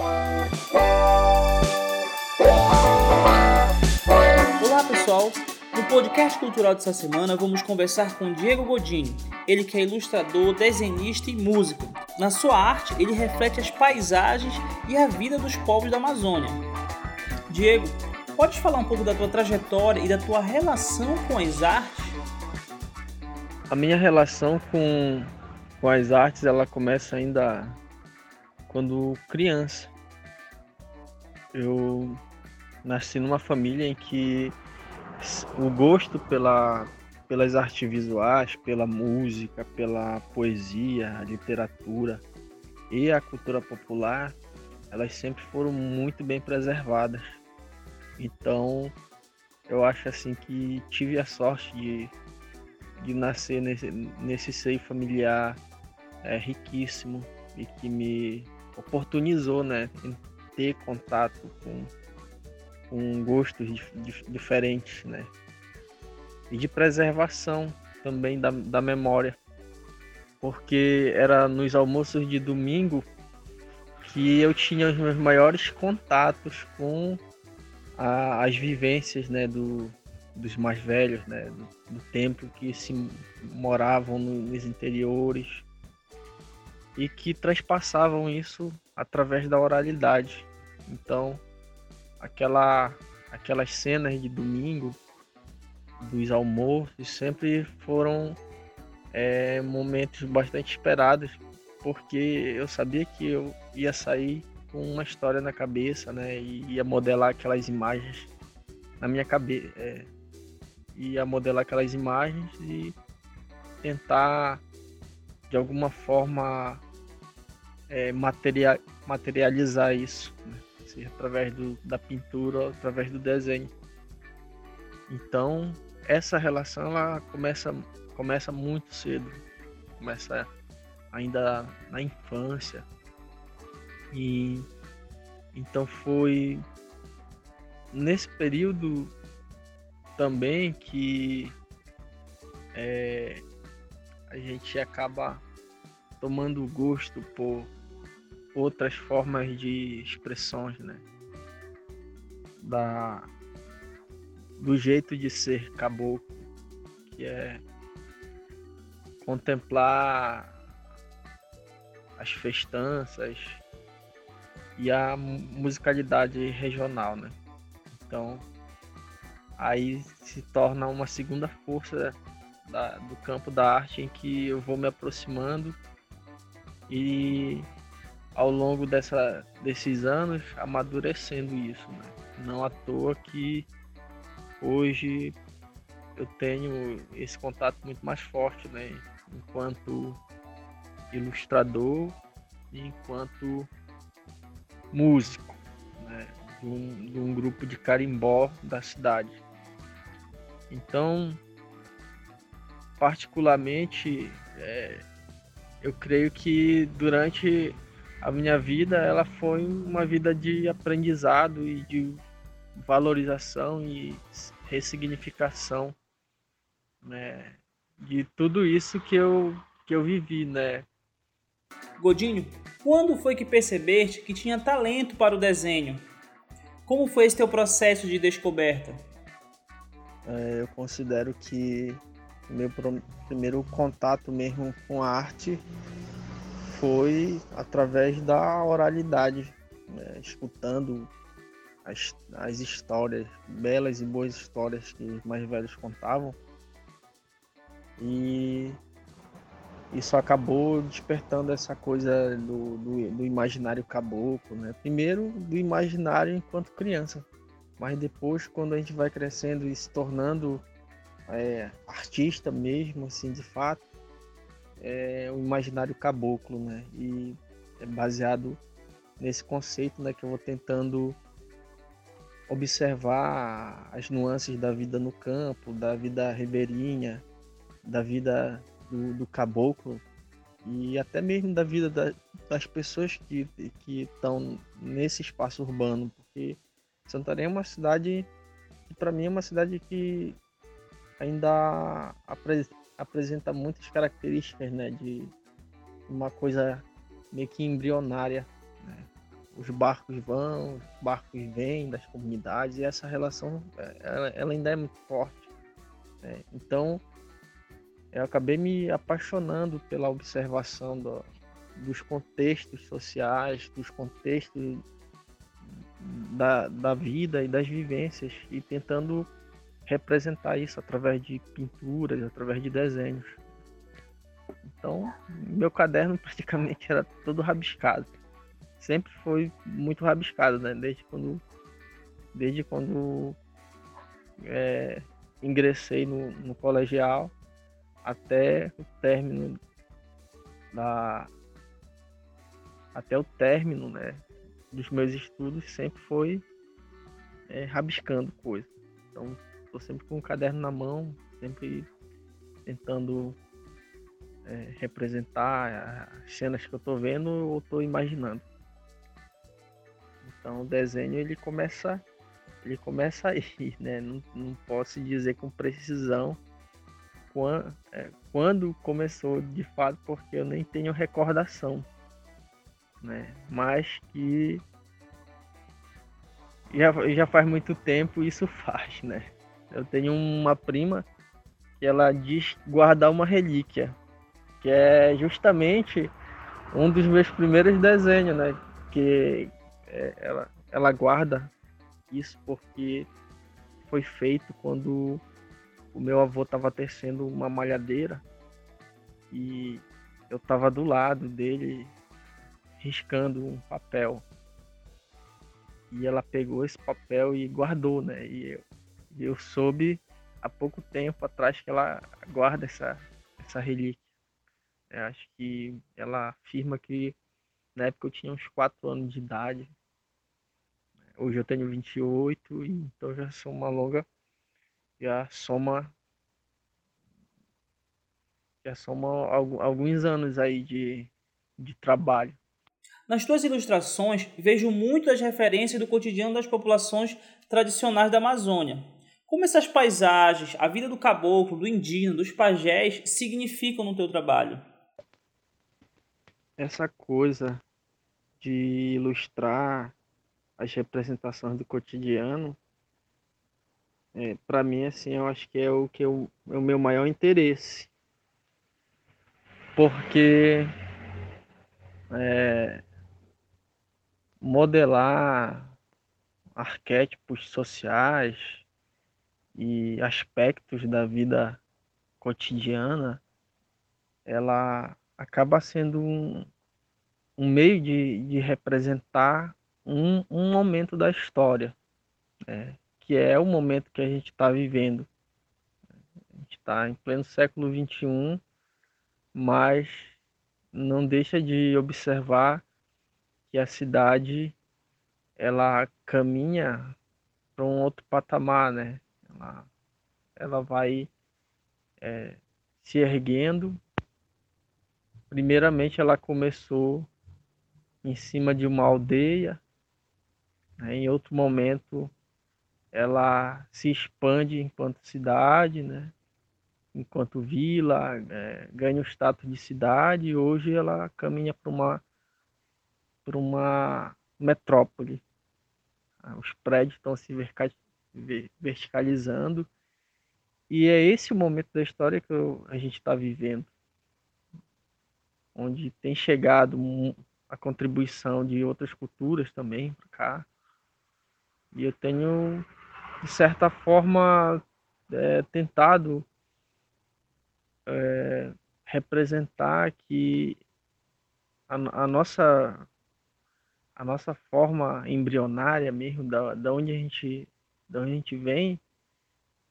Olá pessoal, no podcast cultural dessa semana vamos conversar com Diego Godinho, ele que é ilustrador, desenhista e músico. Na sua arte, ele reflete as paisagens e a vida dos povos da Amazônia. Diego, pode falar um pouco da tua trajetória e da tua relação com as artes? A minha relação com, com as artes, ela começa ainda quando criança. Eu nasci numa família em que o gosto pela, pelas artes visuais, pela música, pela poesia, a literatura e a cultura popular, elas sempre foram muito bem preservadas. Então, eu acho assim que tive a sorte de, de nascer nesse, nesse seio familiar é, riquíssimo e que me oportunizou, né, ter contato com, com gostos dif diferentes, né, e de preservação também da, da memória, porque era nos almoços de domingo que eu tinha os meus maiores contatos com a, as vivências, né, do, dos mais velhos, né, do, do tempo que se moravam no, nos interiores e que transpassavam isso através da oralidade. Então, aquela, aquelas cenas de domingo, dos almoços, sempre foram é, momentos bastante esperados, porque eu sabia que eu ia sair com uma história na cabeça, né? E ia modelar aquelas imagens na minha cabeça. É, ia modelar aquelas imagens e tentar de alguma forma é, material, materializar isso, né? seja através do, da pintura através do desenho. Então, essa relação ela começa, começa muito cedo, começa ainda na infância. E então foi nesse período também que é, a gente acaba tomando gosto por outras formas de expressões, né? Da, do jeito de ser caboclo, que é contemplar as festanças e a musicalidade regional, né? Então, aí se torna uma segunda força da, do campo da arte em que eu vou me aproximando e ao longo dessa, desses anos amadurecendo isso. Né? Não à toa que hoje eu tenho esse contato muito mais forte, né? enquanto ilustrador e enquanto músico né? de, um, de um grupo de carimbó da cidade. Então, particularmente, é, eu creio que durante a minha vida ela foi uma vida de aprendizado e de valorização e ressignificação né, de tudo isso que eu, que eu vivi, né? Godinho, quando foi que percebeste que tinha talento para o desenho? Como foi esse teu processo de descoberta? É, eu considero que o meu primeiro contato mesmo com a arte foi através da oralidade, né? escutando as, as histórias, belas e boas histórias que os mais velhos contavam. E isso acabou despertando essa coisa do, do, do, imaginário caboclo, né? Primeiro do imaginário enquanto criança, mas depois quando a gente vai crescendo e se tornando é, artista mesmo, assim, de fato, é o imaginário caboclo, né? E é baseado nesse conceito, né, que eu vou tentando observar as nuances da vida no campo, da vida ribeirinha, da vida do, do caboclo e até mesmo da vida da, das pessoas que que estão nesse espaço urbano, porque Santarém é uma cidade que para mim é uma cidade que ainda apresenta muitas características né, de uma coisa meio que embrionária. Né? os barcos vão, os barcos vêm das comunidades e essa relação ela, ela ainda é muito forte. Né? Então eu acabei me apaixonando pela observação do, dos contextos sociais, dos contextos da, da vida e das vivências e tentando representar isso através de pinturas, através de desenhos. Então, meu caderno praticamente era todo rabiscado. Sempre foi muito rabiscado, né? Desde quando, desde quando é, ingressei no, no colegial até o término da até o término, né, dos meus estudos sempre foi é, rabiscando coisas. Então, sempre com o caderno na mão, sempre tentando é, representar as cenas que eu estou vendo ou estou imaginando. Então, o desenho ele começa, ele começa aí, né? Não, não posso dizer com precisão quando, é, quando começou de fato, porque eu nem tenho recordação né? Mas que já, já faz muito tempo isso faz, né? Eu tenho uma prima que ela diz guardar uma relíquia, que é justamente um dos meus primeiros desenhos, né? Que é, ela, ela guarda isso porque foi feito quando o meu avô estava tecendo uma malhadeira e eu estava do lado dele riscando um papel. E ela pegou esse papel e guardou, né? E eu, eu soube há pouco tempo atrás que ela guarda essa, essa relíquia. Eu acho que ela afirma que na época eu tinha uns 4 anos de idade. Hoje eu tenho 28, então já sou uma longa. Já soma. Já soma alguns anos aí de, de trabalho. Nas tuas ilustrações, vejo muitas referências do cotidiano das populações tradicionais da Amazônia. Como essas paisagens, a vida do caboclo, do indígena, dos pajés significam no teu trabalho? Essa coisa de ilustrar as representações do cotidiano, é, para mim, assim, eu acho que é o que eu, é o meu maior interesse. Porque é, modelar arquétipos sociais e aspectos da vida cotidiana, ela acaba sendo um, um meio de, de representar um, um momento da história, né? que é o momento que a gente está vivendo. A gente está em pleno século XXI, mas não deixa de observar que a cidade ela caminha para um outro patamar, né? Ela, vai é, se erguendo. Primeiramente, ela começou em cima de uma aldeia. Né? Em outro momento, ela se expande enquanto cidade, né? enquanto vila, é, ganha o status de cidade. E hoje ela caminha para uma uma metrópole. Os prédios estão se verticalizando e é esse o momento da história que a gente está vivendo, onde tem chegado a contribuição de outras culturas também para cá. E eu tenho, de certa forma, é, tentado é, representar que a, a nossa a nossa forma embrionária mesmo, da, da, onde, a gente, da onde a gente vem,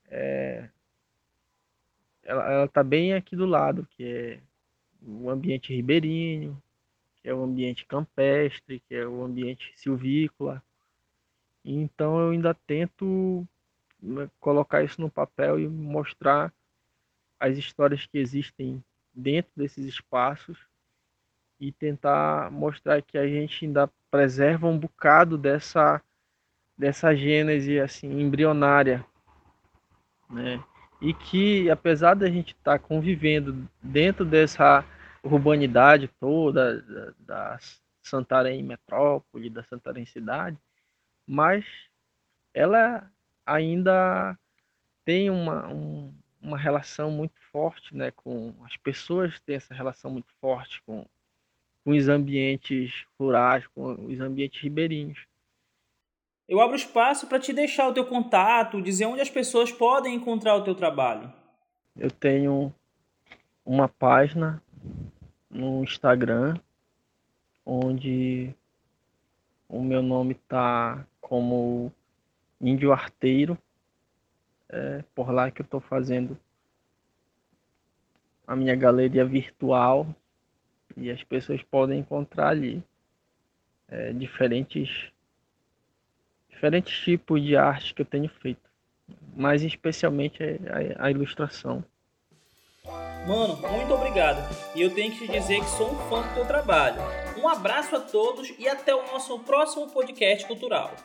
é, ela está bem aqui do lado, que é o ambiente ribeirinho, que é o ambiente campestre, que é o ambiente silvícola. Então eu ainda tento né, colocar isso no papel e mostrar as histórias que existem dentro desses espaços e tentar mostrar que a gente ainda preserva um bocado dessa dessa gênese assim embrionária, né? E que apesar da gente estar tá convivendo dentro dessa urbanidade toda, das Santarém Metrópole, da Santarém Cidade, mas ela ainda tem uma, um, uma relação muito forte né, com as pessoas têm essa relação muito forte com, com os ambientes rurais, com os ambientes ribeirinhos. Eu abro espaço para te deixar o teu contato, dizer onde as pessoas podem encontrar o teu trabalho. Eu tenho uma página no Instagram onde o meu nome tá como Índio Arteiro. É por lá que eu estou fazendo a minha galeria virtual e as pessoas podem encontrar ali é, diferentes diferentes tipos de arte que eu tenho feito, mas especialmente a, a ilustração. Mano, muito obrigado. E eu tenho que te dizer que sou um fã do teu trabalho. Um abraço a todos e até o nosso próximo podcast cultural.